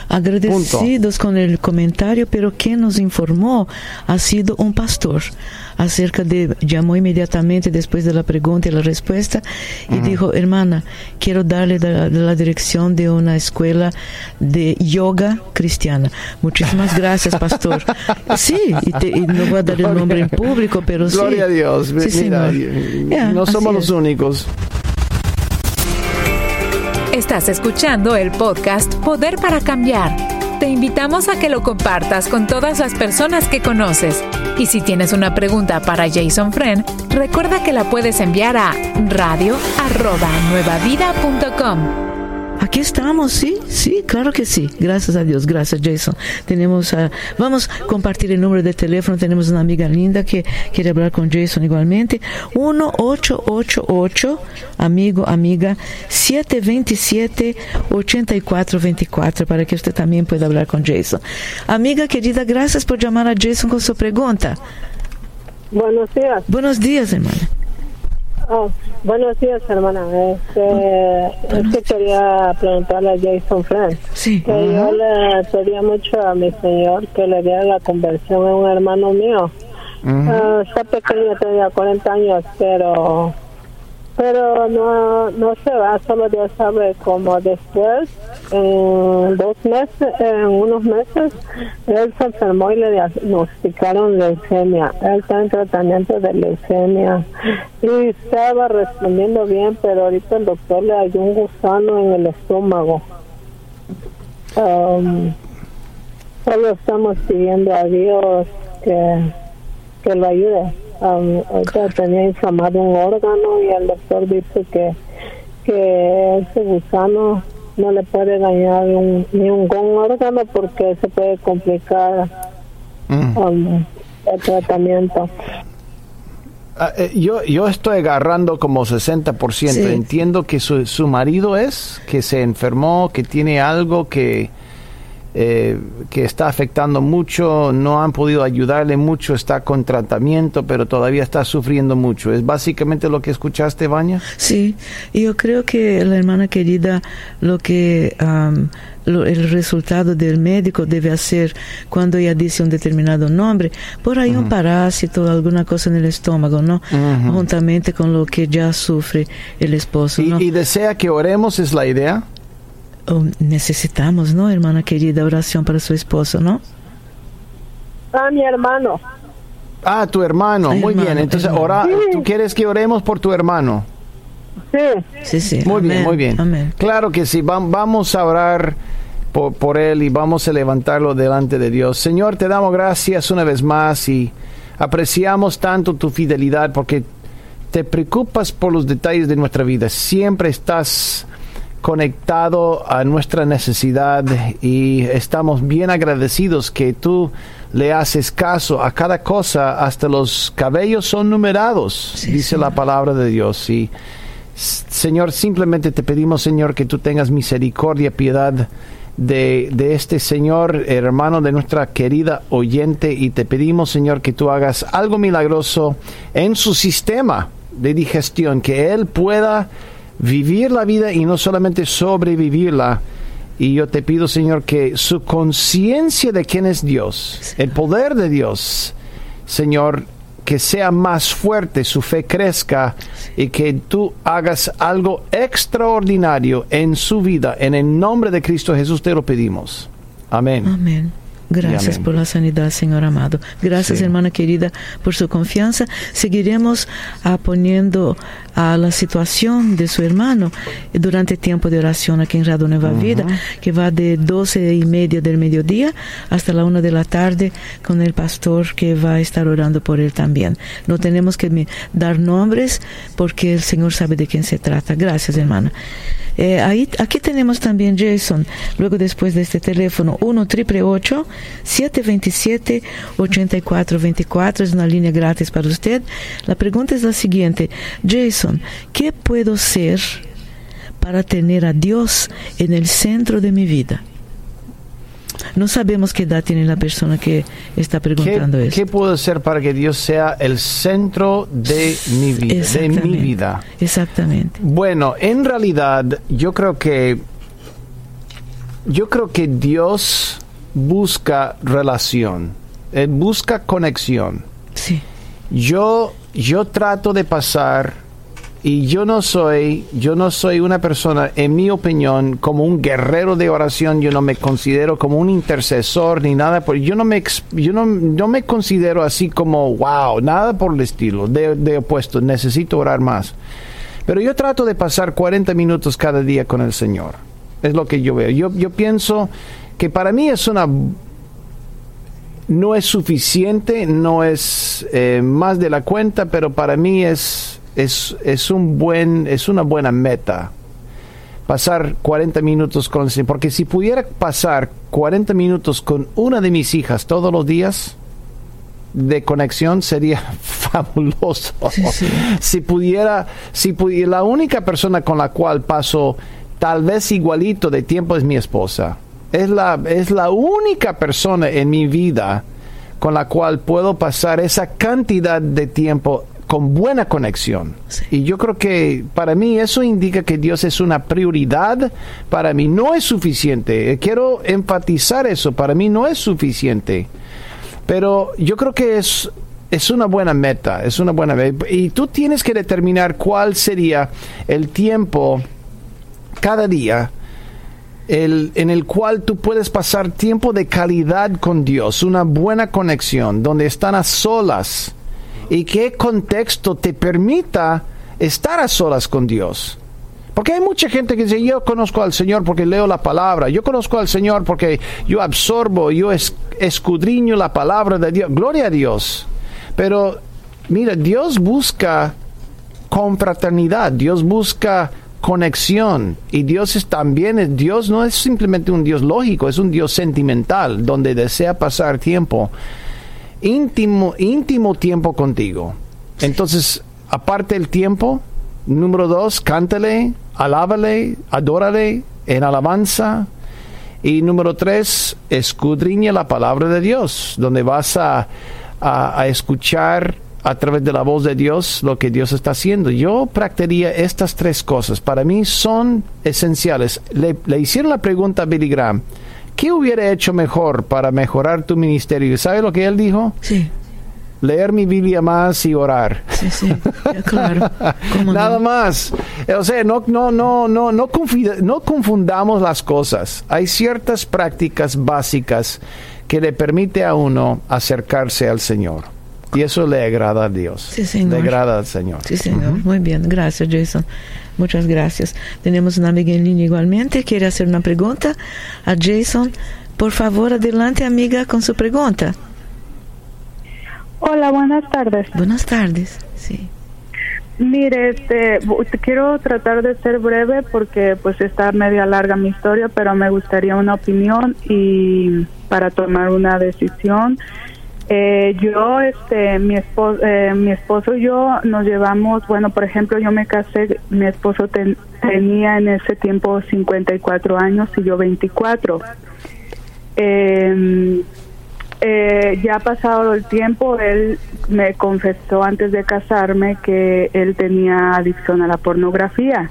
Agradecidos con el comentario, pero quien nos informó ha sido un pastor acerca de, llamó inmediatamente después de la pregunta y la respuesta y dijo, hermana, quiero darle la, dirección de una escuela de yoga cristiana. Muchísimas gracias, pastor. <laughs> Sí, y, te- y no voy a dar el nombre en público, pero sí. Gloria a Dios. Sí, Mira, no somos los únicos. Estás escuchando el podcast Poder para Cambiar. Te invitamos a que lo compartas con todas las personas que conoces. Y si tienes una pregunta para Jason Friend, recuerda que la puedes enviar a radio@nuevavida.com. Aquí estamos, sí, sí, claro que sí. Gracias a Dios, gracias Jason. Tenemos, ah, vamos a compartir el número de teléfono. Tenemos una amiga linda que quiere hablar con Jason igualmente. 1888, amigo, amiga, 727-8424, para que usted también pueda hablar con Jason. Amiga querida, gracias por llamar a Jason con su pregunta. Buenos días. Buenos días, hermana. Oh, buenos días, hermana. Este, es que quería preguntarle a Jason Friend. Sí. Que yo le pedía mucho a mi señor que le diera la conversión a un hermano mío. Está pequeño, tenía 40 años, pero pero no no se va, solo Dios sabe cómo después, en dos meses, en unos meses, él se enfermó y le diagnosticaron leucemia. Él está en tratamiento de leucemia y estaba respondiendo bien, pero ahorita el doctor le halló un gusano en el estómago. Um, solo estamos pidiendo a Dios que, que lo ayude. Um, ahorita tenía inflamado un órgano y el doctor dice que, que ese gusano no le puede dañar un, ni un órgano porque se puede complicar Mm. um, el tratamiento. Ah, eh, yo, yo estoy agarrando como 60%. Sí. Entiendo que su, su marido es, que se enfermó, que tiene algo que, eh, que está afectando mucho, no han podido ayudarle mucho, está con tratamiento, pero todavía está sufriendo mucho. ¿Es básicamente lo que escuchaste, Baña? Sí, yo creo que la hermana querida, lo que lo- el resultado del médico debe hacer cuando ella dice un determinado nombre, por ahí un parásito, alguna cosa en el estómago, ¿no? Juntamente con lo que ya sufre el esposo, Y, y desea que oremos, es la idea. Oh, necesitamos, ¿no, hermana querida, oración para su esposo, ¿no? Ah, mi hermano. Ah, tu hermano, Ay, muy hermano, bien. Entonces, hermano. ora, Sí. ¿tú quieres que oremos por tu hermano? Sí, Sí, sí. Muy bien, muy bien. Amén. Claro que sí, vam- vamos a orar por, por él y vamos a levantarlo delante de Dios. Señor, te damos gracias una vez más y apreciamos tanto tu fidelidad porque te preocupas por los detalles de nuestra vida, siempre estás conectado a nuestra necesidad y estamos bien agradecidos que tú le haces caso a cada cosa, hasta los cabellos son numerados, dice la palabra de Dios. Y Señor, simplemente te pedimos, Señor, que tú tengas misericordia, piedad de, de, este Señor, hermano de nuestra querida oyente, y te pedimos, Señor, que tú hagas algo milagroso en su sistema de digestión, que Él pueda vivir la vida y no solamente sobrevivirla. Y yo te pido, Señor, que su conciencia de quién es Dios, el poder de Dios, Señor, que sea más fuerte, su fe crezca y que tú hagas algo extraordinario en su vida. En el nombre de Cristo Jesús te lo pedimos. Amén. Gracias por la sanidad, Señor amado. Gracias, hermana querida, por su confianza. Seguiremos ah, poniendo a la situación de su hermano durante el tiempo de oración aquí en Radio Nueva Vida, que va de doce y media del mediodía hasta la una de la tarde con el pastor que va a estar orando por él también. No tenemos que dar nombres porque el Señor sabe de quién se trata. Gracias, hermana. Eh, ahí, aquí tenemos también Jason, luego después de este teléfono, 1 triple 727 8424 es una línea gratis para usted. La pregunta es la siguiente, Jason, ¿qué puedo ser para tener a Dios en el centro de mi vida? No sabemos qué edad tiene la persona que está preguntando ¿Qué, eso. ¿Qué puedo hacer para que Dios sea el centro de mi vida? De mi vida? Exactamente. Bueno, en realidad yo creo que yo creo que Dios busca relación, Él busca conexión. Sí. Yo yo trato de pasar y yo no soy, yo no soy una persona, en mi opinión, como un guerrero de oración. Yo no me considero como un intercesor ni nada. Por, yo no me, yo no, no me considero así como wow, nada por el estilo. De, opuesto, necesito orar más. Pero yo trato de pasar 40 minutos cada día con el Señor. Es lo que yo veo. Yo, yo pienso que para mí es una no es suficiente, no es eh, más de la cuenta, pero para mí es es, es, un buen, es una buena meta. Pasar 40 minutos con porque si pudiera pasar 40 minutos con una de mis hijas todos los días de conexión sería <laughs> fabuloso. Sí, sí. Si pudiera, si pudiera, la única persona con la cual paso tal vez igualito de tiempo es mi esposa. Es la, es la única persona en mi vida con la cual puedo pasar esa cantidad de tiempo con buena conexión. Sí. Y yo creo que para mí eso indica que Dios es una prioridad. Para mí no es suficiente. Quiero enfatizar eso. Para mí no es suficiente. Pero yo creo que es, es una buena meta. Es una buena meta. Y tú tienes que determinar cuál sería el tiempo cada día el, en el cual tú puedes pasar tiempo de calidad con Dios, una buena conexión, donde están a solas y qué contexto te permita estar a solas con Dios. Porque hay mucha gente que dice, yo conozco al Señor porque leo la palabra, yo conozco al Señor porque yo absorbo, yo es, escudriño la palabra de Dios. Gloria a Dios. Pero mira, Dios busca confraternidad, Dios busca conexión y Dios es también, Dios no es simplemente un Dios lógico, es un Dios sentimental, donde desea pasar tiempo íntimo, íntimo tiempo contigo. Entonces, aparte el tiempo, número dos, cántale, alábale, adórale en alabanza. Y número tres, escudriña la palabra de Dios, donde vas a, a, escuchar a través de la voz de Dios lo que Dios está haciendo. Yo practicaría estas tres cosas. Para mí son esenciales. Le, le hicieron la pregunta a Billy Graham. ¿Qué hubiera hecho mejor para mejorar tu ministerio? ¿Sabe lo que él dijo? Sí. Leer mi Biblia más y orar. Sí, sí, claro. Nada no? más. O sea, no, no, no, no, no, no confundamos las cosas. Hay ciertas prácticas básicas que le permite a uno acercarse al Señor. Y eso le agrada a Dios. Sí, señor. Le agrada al Señor. Sí, señor. Uh -huh. Muy bien. Gracias, Jason. Muchas gracias. Tenemos una amiga en línea igualmente. Quiere hacer una pregunta a Jason. Por favor, adelante, amiga, con su pregunta. Hola, buenas tardes. Buenas tardes, sí. Mire, este, quiero tratar de ser breve porque pues está media larga mi historia, pero me gustaría una opinión y para tomar una decisión. Eh, yo, este, mi esposo, eh, mi esposo y yo nos llevamos, bueno, por ejemplo, yo me casé, mi esposo tenía en ese tiempo 54 años y yo 24. Eh, eh, ya pasado el tiempo, él me confesó antes de casarme que él tenía adicción a la pornografía.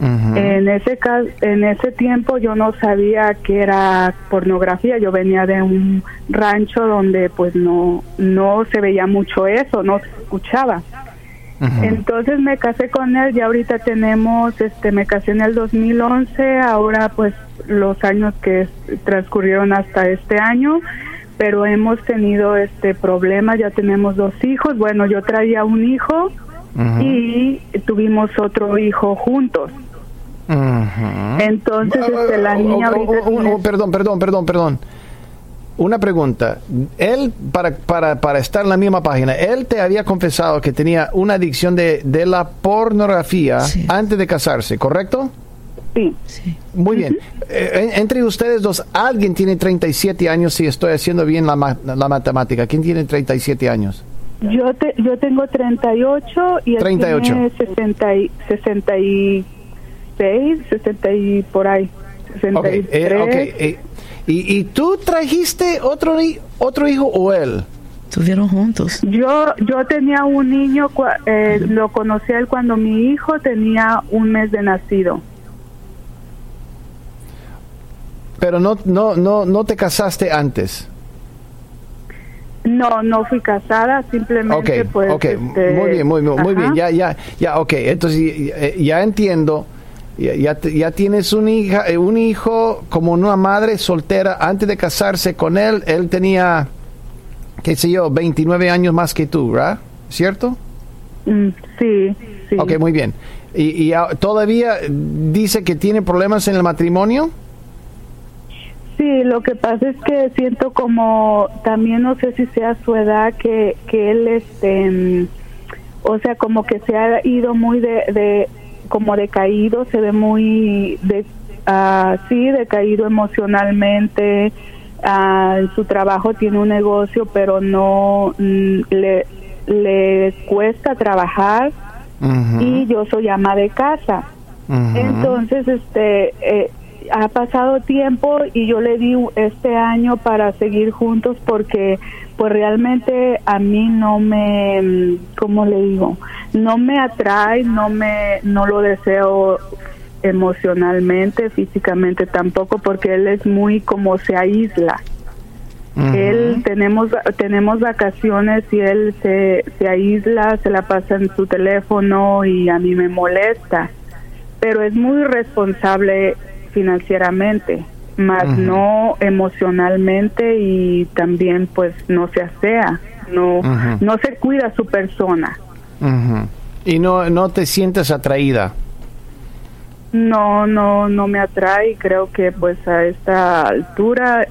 En ese en ese tiempo yo no sabía que era pornografía. Yo venía de un rancho donde pues no no se veía mucho eso, no se escuchaba. Entonces me casé con él y ahorita tenemos, este, me casé en el 2011, ahora pues los años que transcurrieron hasta este año, pero hemos tenido este problema, ya tenemos dos hijos, bueno, yo traía un hijo y tuvimos otro hijo juntos. Entonces, este, la niña Perdón, perdón, perdón, perdón. Una pregunta. Él, para, para, para estar en la misma página, él te había confesado que tenía una adicción de, de la pornografía antes de casarse, ¿correcto? Sí. Muy bien. Eh, entre ustedes dos, alguien tiene 37 años, si estoy haciendo bien la, la matemática. ¿Quién tiene 37 años? Yo, te, yo tengo 38 y él 38. tiene 60 y, 66, 60 y por ahí. 63. Eh, eh, ¿Y, ¿Y, tú trajiste otro, otro hijo o él? Estuvieron juntos. Yo yo tenía un niño, eh, lo conocí a él cuando mi hijo tenía un mes de nacido. Pero no no no no te casaste antes. No, no fui casada, simplemente pues. Ok, este, muy bien, muy, muy bien, ya, ya, ya, ok, entonces ya entiendo ya, ya, tienes un, hija, eh, un hijo como una madre soltera antes de casarse con él. Él tenía, qué sé yo, 29 años más que tú, ¿verdad? ¿Cierto? Mm, sí, sí. Ok, muy bien. ¿Y, todavía dice que tiene problemas en el matrimonio? Sí, lo que pasa es que siento como, también no sé si sea su edad, que, que él, este, mm, o sea, como que se ha ido muy de como decaído, se ve muy de, así ah, decaído emocionalmente. En su trabajo tiene un negocio, pero no mm, le, le cuesta trabajar y yo soy ama de casa. Entonces, este, eh, ha pasado tiempo y yo le di este año para seguir juntos porque pues realmente a mí no me, mm, ¿cómo le digo? No me atrae, no me, no lo deseo emocionalmente, físicamente tampoco, porque él es muy como se aísla. Él tenemos tenemos vacaciones y él se, se aísla, se la pasa en su teléfono y a mí me molesta. Pero es muy responsable financieramente más no emocionalmente y también pues no se asea, no, no se cuida su persona. ¿Y no, no te sientes atraída? No, no, no me atrae. Creo que pues a esta altura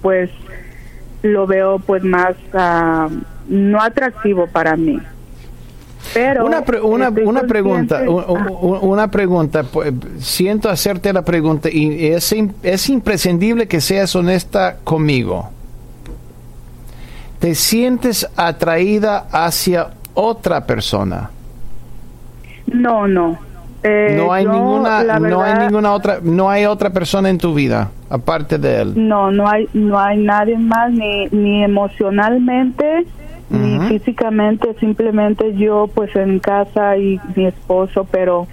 pues lo veo pues más uh, no atractivo para mí una, una, una pregunta, una, pregunta, siento hacerte la pregunta y es, es imprescindible que seas honesta conmigo. ¿Te sientes atraída hacia otra persona? No, no. Eh, no hay ninguna, no hay ninguna otra, no hay otra persona en tu vida aparte de él. No, no hay, no hay nadie más ni, ni emocionalmente físicamente, simplemente yo pues en casa y mi esposo, pero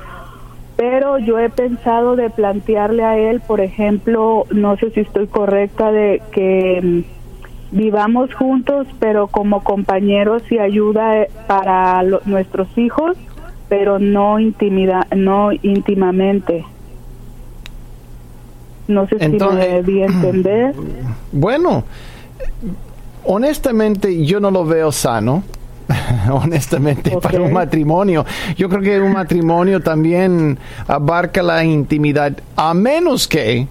pero yo he pensado de plantearle a él, por ejemplo, no sé si estoy correcta de que mm, vivamos juntos, pero como compañeros y ayuda eh, para nuestros hijos, pero no intimida, no íntimamente. No sé si me debí entender. <clears throat> Bueno, honestamente yo no lo veo sano. <laughs> honestamente, para un matrimonio. Yo creo que un matrimonio también abarca la intimidad, a menos que,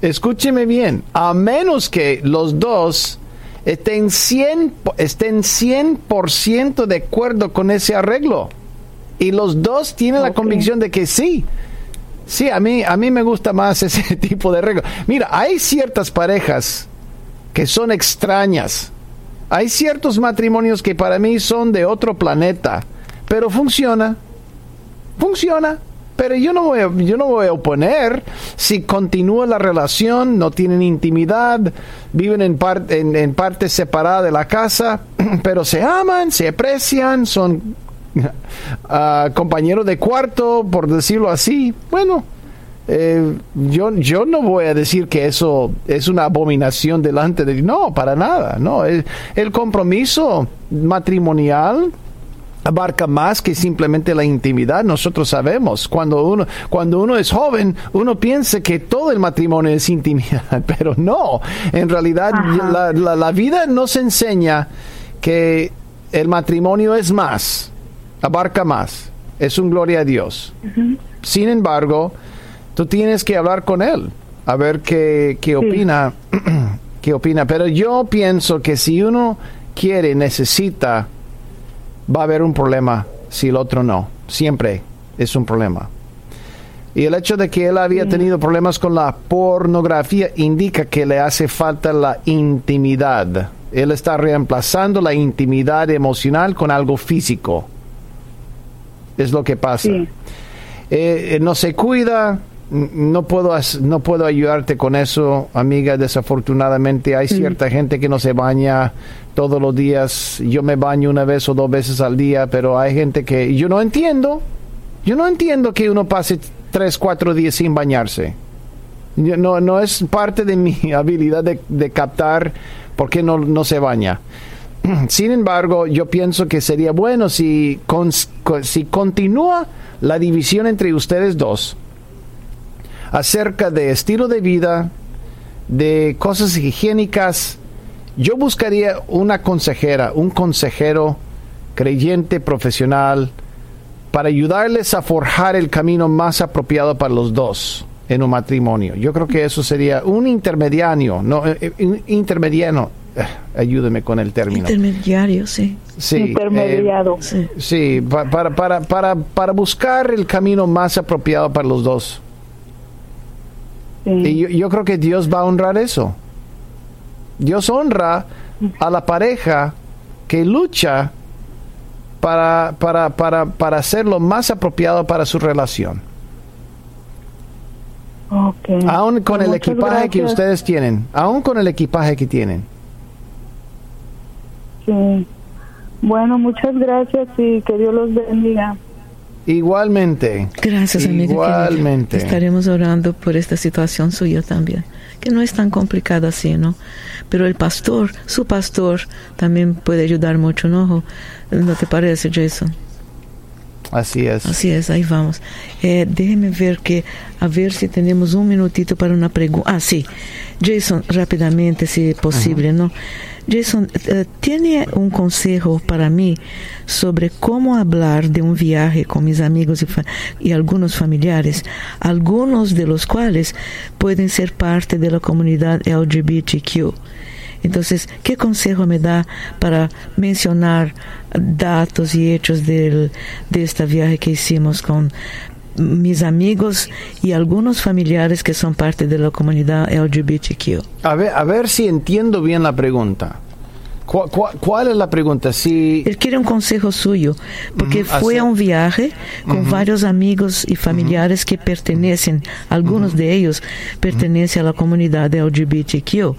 escúcheme bien, a menos que los dos estén 100, estén 100% de acuerdo con ese arreglo. Y los dos tienen la convicción de que sí. Sí, a mí, a mí me gusta más <laughs> ese tipo de arreglo. Mira, hay ciertas parejas que son extrañas. Hay ciertos matrimonios que para mí son de otro planeta, pero funciona. Funciona. Pero yo no voy a, yo no voy a oponer si continúa la relación, no tienen intimidad, viven en, parte en, en parte separada de la casa, <clears throat> pero se aman, se aprecian, son uh, <laughs> compañeros de cuarto, por decirlo así. Bueno, eh, yo, yo no voy a decir que eso es una abominación delante de No, para nada. No, el, el compromiso matrimonial abarca más que simplemente la intimidad. Nosotros sabemos, cuando uno, cuando uno es joven, uno piensa que todo el matrimonio es intimidad, <laughs> pero no. En realidad, la, la, la, vida nos enseña que el matrimonio es más, abarca más. Es un gloria a Dios. Uh -huh. Sin embargo, tú tienes que hablar con él, a ver qué, qué opina, sí. <clears throat> qué opina. Pero yo pienso que si uno quiere, necesita, va a haber un problema si el otro no. Siempre es un problema. Y el hecho de que él había tenido problemas con la pornografía indica que le hace falta la intimidad. Él está reemplazando la intimidad emocional con algo físico. Es lo que pasa. Sí. Eh, no se cuida, no puedo, no puedo ayudarte con eso, amiga. Desafortunadamente hay cierta mm. gente que no se baña todos los días. Yo me baño una vez o dos veces al día, pero hay gente que yo no entiendo. Yo no entiendo que uno pase tres, cuatro días sin bañarse. No, no es parte de mi <laughs> habilidad de, de captar por qué no, no se baña. <clears throat> Sin embargo, yo pienso que sería bueno si, con, si continúa la división entre ustedes dos acerca de estilo de vida, de cosas higiénicas, yo buscaría una consejera, un consejero creyente profesional para ayudarles a forjar el camino más apropiado para los dos en un matrimonio. Yo creo que eso sería un intermediario, no eh, un intermediano, eh, <sighs> ayúdeme con el término. Intermediario, sí. Sí, Intermediado. Eh, sí, sí para, para, para, para buscar el camino más apropiado para los dos. Sí. Y yo, yo, creo que Dios va a honrar eso. Dios honra a la pareja que lucha para, para, para, para hacer lo más apropiado para su relación. Okay. Aún con pues el equipaje gracias. que ustedes tienen, aún con el equipaje que tienen. Sí. Bueno, muchas gracias y que Dios los bendiga. Igualmente. Gracias, amiga. Igualmente. Estaremos orando por esta situación suya también, que no es tan complicada así, ¿no? Pero el pastor, su pastor, también puede ayudar mucho, ¿no? ¿No te parece, Jason? Así es. Así es, ahí vamos. Eh, déjeme ver que, a ver si tenemos un minutito para una pregunta. Ah, sí. Jason, rápidamente, si posible, uh -huh. ¿no? Jason, uh, ¿tiene un consejo para mí sobre cómo hablar de un viaje con mis amigos y, fa y, algunos familiares, algunos de los cuales pueden ser parte de la comunidad LGBTQ? Entonces, ¿qué consejo me da para mencionar datos y hechos del, de este viaje que hicimos con mis amigos y algunos familiares que son parte de la comunidad LGBTQ. A ver, a ver si entiendo bien la pregunta. ¿Cuál, cuál, cuál es la pregunta? Si... Él quiere un consejo suyo, porque uh -huh, fue a un viaje con uh -huh. varios amigos y familiares uh -huh. que pertenecen, algunos de ellos pertenecen a la comunidad LGBTQ.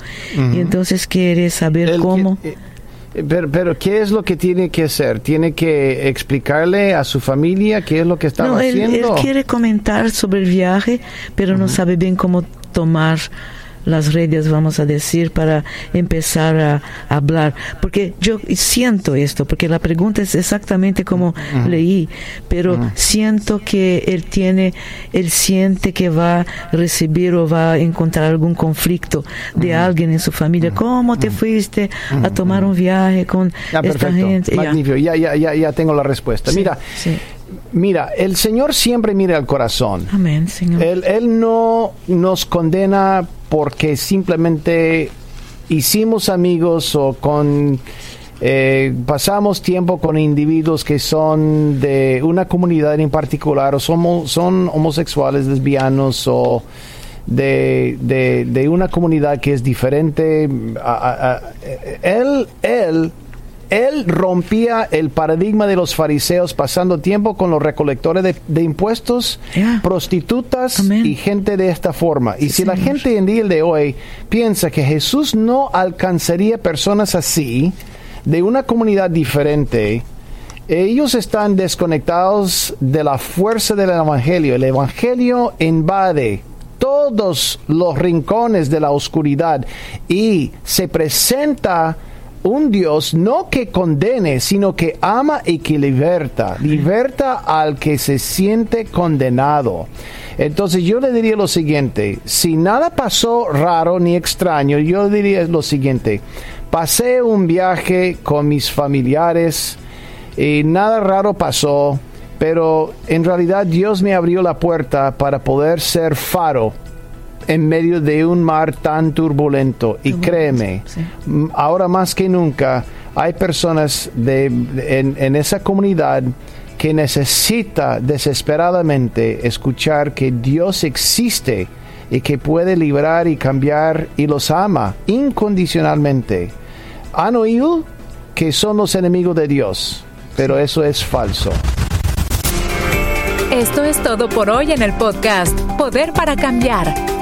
Y entonces quiere saber El cómo... Que, eh, pero, pero, ¿qué es lo que tiene que hacer? ¿Tiene que explicarle a su familia qué es lo que estaba no, él, haciendo? Él quiere comentar sobre el viaje, pero no sabe bien cómo tomar las redes, vamos a decir, para empezar a, hablar. Porque yo siento esto, porque la pregunta es exactamente como uh -huh. leí, pero uh -huh. siento que él tiene, él siente que va a recibir o va a encontrar algún conflicto de uh -huh. alguien en su familia. ¿Cómo te fuiste a tomar un viaje con ya, esta perfecto. gente? Magnífico, ya, ya, ya, ya tengo la respuesta. Sí, Mira. sí. Mira, el Señor siempre mira al corazón. Amén, Señor. Él, él no nos condena porque simplemente hicimos amigos o con eh, pasamos tiempo con individuos que son de una comunidad en particular o somos, son homosexuales, lesbianos o de, de, una comunidad que es diferente. él, él, él rompía el paradigma de los fariseos pasando tiempo con los recolectores de, impuestos, prostitutas y gente de esta forma. y si la gente en día de hoy piensa que Jesús no alcanzaría personas así, de una comunidad diferente, ellos están desconectados de la fuerza del Evangelio. El Evangelio invade todos los rincones de la oscuridad y se presenta un Dios no que condene, sino que ama y que liberta. Liberta al que se siente condenado. Entonces yo le diría lo siguiente, si nada pasó raro ni extraño, yo diría lo siguiente, Pasé un viaje con mis familiares y nada raro pasó, pero en realidad Dios me abrió la puerta para poder ser faro en medio de un mar tan turbulento. Y créeme, ahora más que nunca hay personas de, en, en esa comunidad que necesita desesperadamente escuchar que Dios existe y que puede librar y cambiar y los ama incondicionalmente han oído que son los enemigos de Dios, pero eso es falso. Esto es todo por hoy en el podcast Poder para Cambiar.